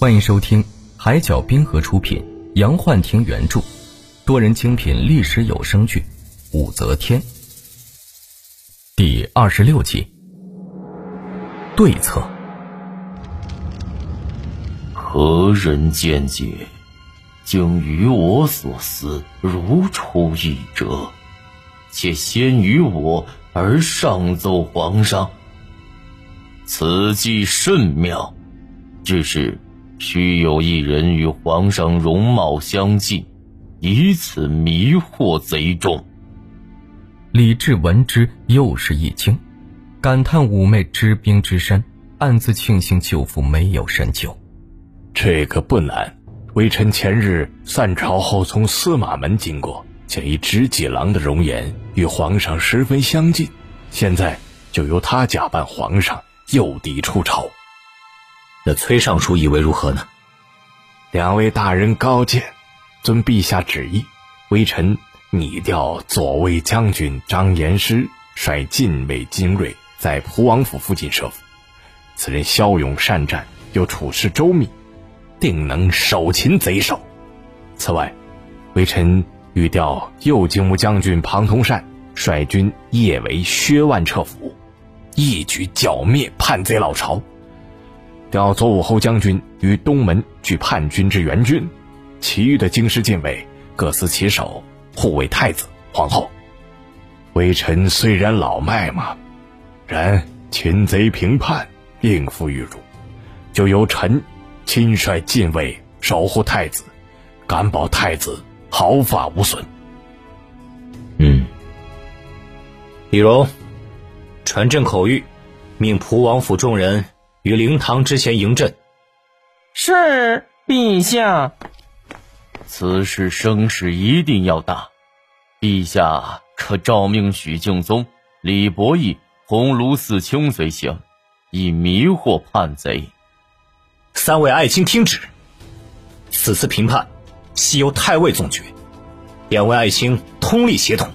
欢迎收听海角冰河出品、杨幻听原著、多人精品历史有声剧《武则天》第二十六集。对策。何人见解，竟与我所思如出一辙，且先于我而上奏皇上。此计甚妙，只是。须有一人与皇上容貌相近，以此迷惑贼众。李治闻之，又是一惊，感叹妩媚知兵之身，暗自庆幸舅父没有深究。这个不难，微臣前日散朝后从司马门经过，见一执戟郎的容颜与皇上十分相近，现在就由他假扮皇上，诱敌出朝。那崔尚书以为如何呢？两位大人高见，遵陛下旨意，微臣拟调左卫将军张延师率禁卫精锐在蒲王府附近设伏。此人骁勇善战，又处事周密，定能手擒贼首。此外，微臣欲调右京务将军庞通善率军夜围薛万彻府，一举剿灭叛贼老巢。调左武侯将军于东门据叛军之援军，其余的京师禁卫各司其守，护卫太子、皇后。微臣虽然老迈嘛，然擒贼平叛，应付玉汝，就由臣亲率禁卫守护太子，敢保太子毫发无损。嗯，李荣，传朕口谕，命蒲王府众人。于灵堂之前迎阵。是陛下。此事声势一定要大，陛下可诏命许敬宗、李博义、鸿胪寺卿随行，以迷惑叛贼。三位爱卿听旨。此次评判，系由太尉总决，两位爱卿通力协同，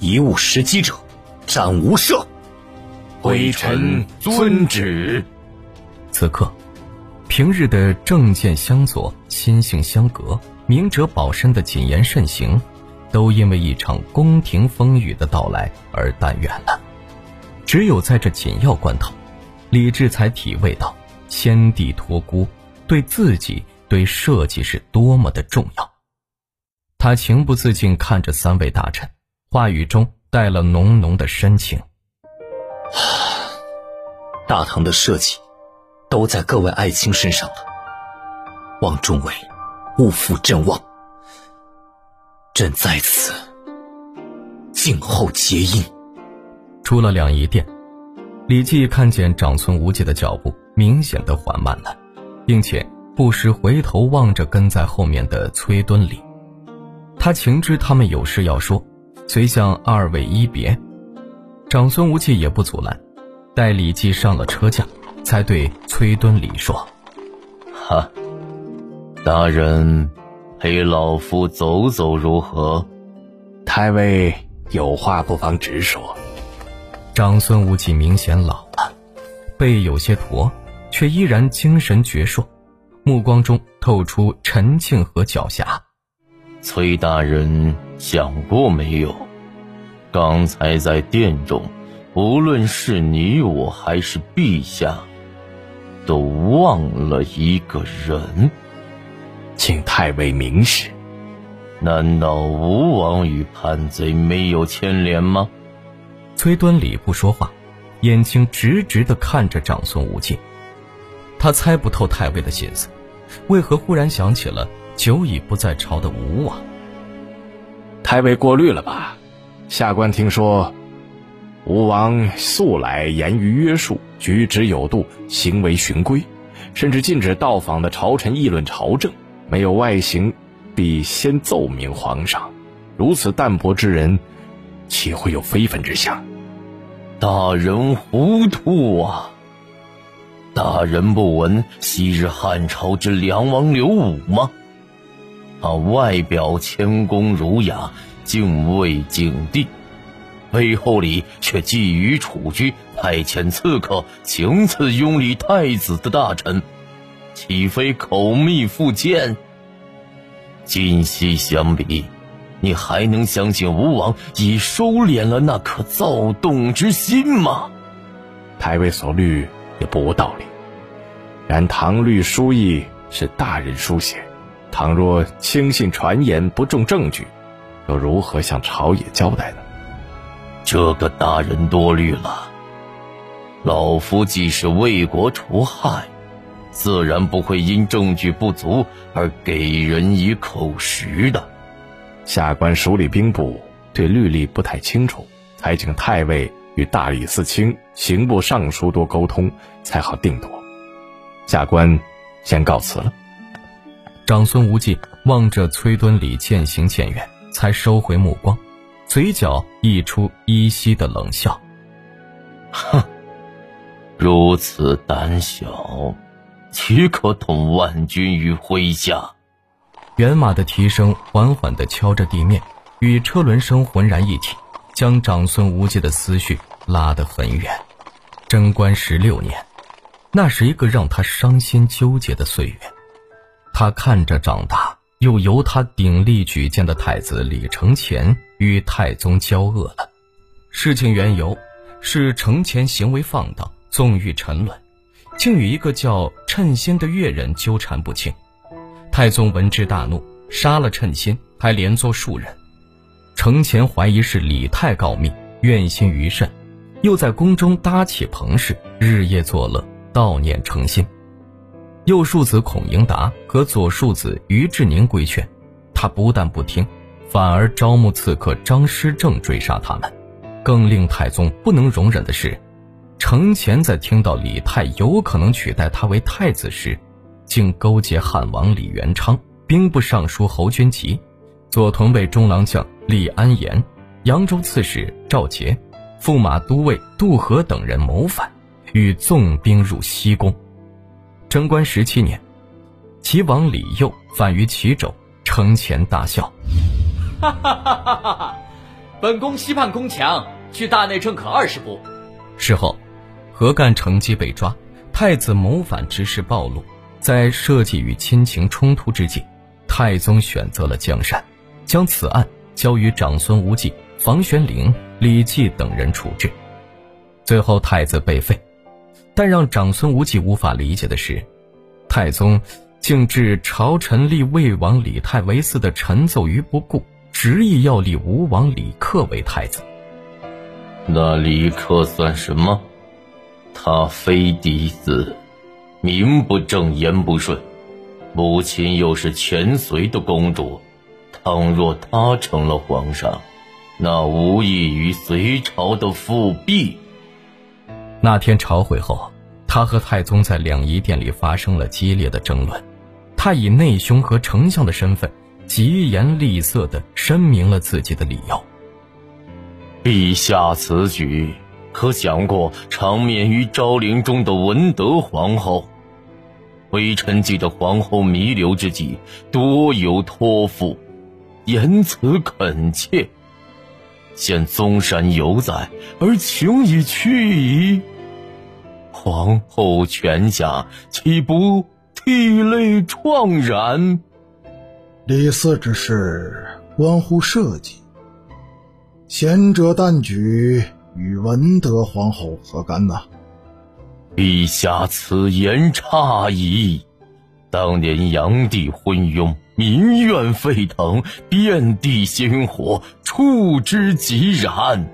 贻误时机者，斩无赦。微臣遵旨。此刻，平日的政见相左、心性相隔、明哲保身的谨言慎行，都因为一场宫廷风雨的到来而淡远了。只有在这紧要关头，李治才体味到先帝托孤对自己、对社稷是多么的重要。他情不自禁看着三位大臣，话语中带了浓浓的深情。大唐的社稷都在各位爱卿身上了，望众位勿负朕望。朕在此静候结印。出了两仪殿，李绩看见长孙无忌的脚步明显的缓慢了，并且不时回头望着跟在后面的崔敦礼。他情知他们有事要说，遂向二位一别。长孙无忌也不阻拦，待李绩上了车架，才对崔敦礼说：“哈，大人，陪老夫走走如何？”太尉有话不妨直说。长孙无忌明显老了，背有些驼，却依然精神矍铄，目光中透出沉静和狡黠。崔大人想过没有？刚才在殿中，无论是你我还是陛下，都忘了一个人，请太尉明示。难道吴王与叛贼没有牵连吗？崔端礼不说话，眼睛直直的看着长孙无忌。他猜不透太尉的心思，为何忽然想起了久已不在朝的吴王？太尉过虑了吧？下官听说，吴王素来严于约束，举止有度，行为循规，甚至禁止到访的朝臣议论朝政，没有外行，必先奏明皇上。如此淡泊之人，岂会有非分之想？大人糊涂啊！大人不闻昔日汉朝之梁王刘武吗？他外表谦恭儒雅。敬畏景帝，背后里却觊觎楚居，派遣刺客，行刺拥立太子的大臣。岂非口蜜腹剑？今夕相比，你还能相信吴王已收敛了那颗躁动之心吗？太尉所虑也不无道理。然唐律书意是大人书写，倘若轻信传言，不重证据，又如何向朝野交代呢？这个大人多虑了。老夫既是为国除害，自然不会因证据不足而给人以口实的。下官署理兵部，对律例不太清楚，才请太尉与大理寺卿、刑部尚书多沟通，才好定夺。下官先告辞了。长孙无忌望着崔敦礼渐行渐远，才收回目光，嘴角溢出依稀的冷笑：“哼。”如此胆小，岂可统万军于麾下？辕马的蹄声缓缓地敲着地面，与车轮声浑然一体，将长孙无忌的思绪拉得很远。贞观十六年，那是一个让他伤心纠结的岁月。他看着长大又由他鼎力举荐的太子李承乾与太宗交恶了。事情缘由是承乾行为放荡。纵欲沉沦，竟与一个叫称心的越人纠缠不清。太宗闻之大怒，杀了称心，还连坐数人。承乾怀疑是李泰告密，怨心于甚，又在宫中搭起棚室，日夜作乐，悼念承心。右庶子孔颖达和左庶子于志宁规劝，他不但不听，反而招募刺客张师正追杀他们。更令太宗不能容忍的是。程潜在听到李泰有可能取代他为太子时，竟勾结汉王李元昌、兵部尚书侯君集、左屯卫中郎将李安言、扬州刺史赵杰、驸马都尉杜和等人谋反，欲纵兵入西宫。贞观十七年，齐王李佑反于齐州，城前大笑：“哈哈哈哈哈哈！本宫西畔宫墙，去大内正可二十步。”事后。何干乘机被抓，太子谋反之事暴露，在社稷与亲情冲突之际，太宗选择了江山，将此案交于长孙无忌、房玄龄、李绩等人处置，最后太子被废。但让长孙无忌无法理解的是，太宗竟置朝臣立魏王李泰为嗣的陈奏于不顾，执意要立吴王李克为太子。那李克算什么？他非嫡子，名不正言不顺，母亲又是前隋的公主，倘若他成了皇上，那无异于隋朝的复辟。那天朝会后，他和太宗在两仪殿里发生了激烈的争论，他以内兄和丞相的身份，疾言厉色地申明了自己的理由。陛下此举。可想过长眠于昭陵中的文德皇后？微臣记得皇后弥留之际，多有托付，言辞恳切。现宗山犹在，而情已去矣。皇后泉下，岂不涕泪怆然？李四之事关乎社稷，贤者旦举。与文德皇后何干呢？陛下此言差矣。当年炀帝昏庸，民怨沸腾，遍地鲜火，触之即燃。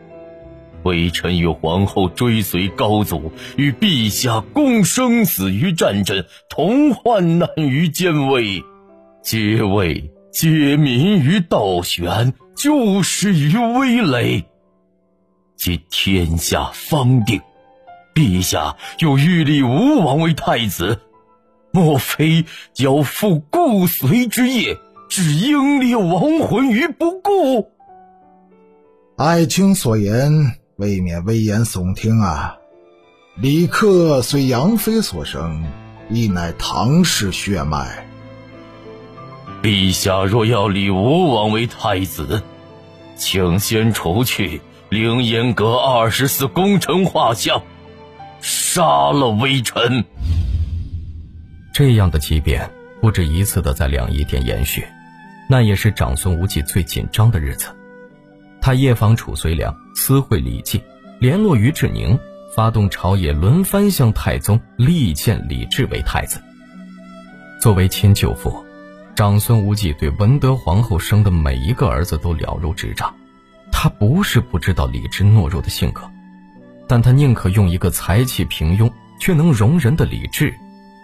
微臣与皇后追随高祖，与陛下共生死于战阵，同患难于坚危，皆为解民于倒悬，救世于危垒。今天下方定，陛下又欲立吴王为太子，莫非要复故随之业，置英烈亡魂于不顾？爱卿所言未免危言耸听啊！李克虽杨妃所生，亦乃唐氏血脉。陛下若要立吴王为太子，请先除去。凌烟阁二十四功臣画像，杀了微臣。这样的激变不止一次的在两仪殿延续，那也是长孙无忌最紧张的日子。他夜访褚遂良，私会李绩，联络于志宁，发动朝野轮番向太宗力荐李治为太子。作为亲舅父，长孙无忌对文德皇后生的每一个儿子都了如指掌。他不是不知道李治懦弱的性格，但他宁可用一个才气平庸却能容人的李治，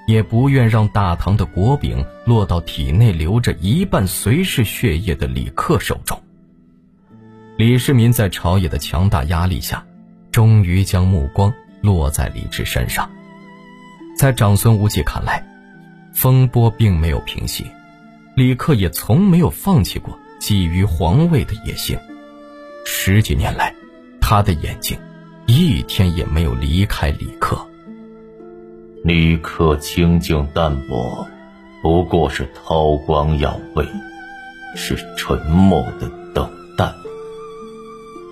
也不愿让大唐的国柄落到体内流着一半随氏血液的李克手中。李世民在朝野的强大压力下，终于将目光落在李治身上。在长孙无忌看来，风波并没有平息，李克也从没有放弃过觊觎皇位的野心。十几年来，他的眼睛一天也没有离开李克。李克清静淡泊，不过是韬光养晦，是沉默的。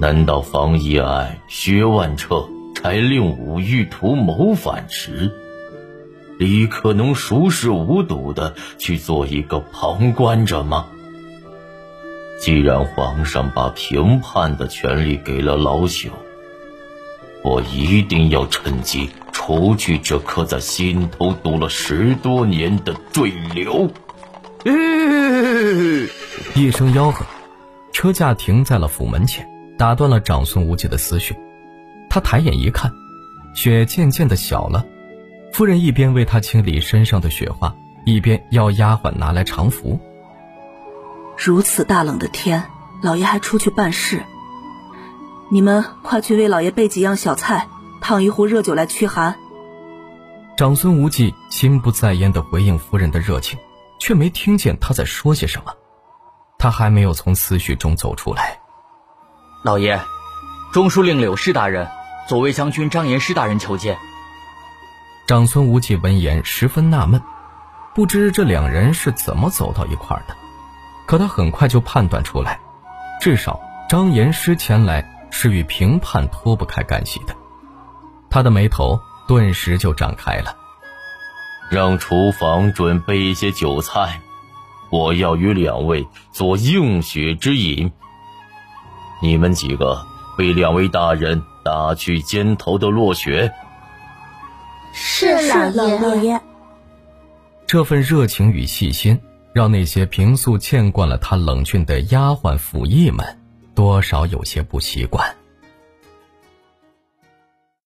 难道方一爱、薛万彻柴令武欲图谋反时，李克能熟视无睹的去做一个旁观者吗？既然皇上把评判的权利给了老朽，我一定要趁机除去这颗在心头堵了十多年的坠流。一声吆喝，车驾停在了府门前。打断了长孙无忌的思绪，他抬眼一看，雪渐渐的小了。夫人一边为他清理身上的雪花，一边要丫鬟拿来长服。如此大冷的天，老爷还出去办事，你们快去为老爷备几样小菜，烫一壶热酒来驱寒。长孙无忌心不在焉的回应夫人的热情，却没听见他在说些什么。他还没有从思绪中走出来。老爷，中书令柳氏大人、左卫将军张延师大人求见。长孙无忌闻言十分纳闷，不知这两人是怎么走到一块儿的。可他很快就判断出来，至少张延师前来是与评判脱不开干系的。他的眉头顿时就展开了。让厨房准备一些酒菜，我要与两位做应雪之饮。你们几个为两位大人打去肩头的落雪。是老爷。这份热情与细心，让那些平素见惯了他冷峻的丫鬟、府役们，多少有些不习惯。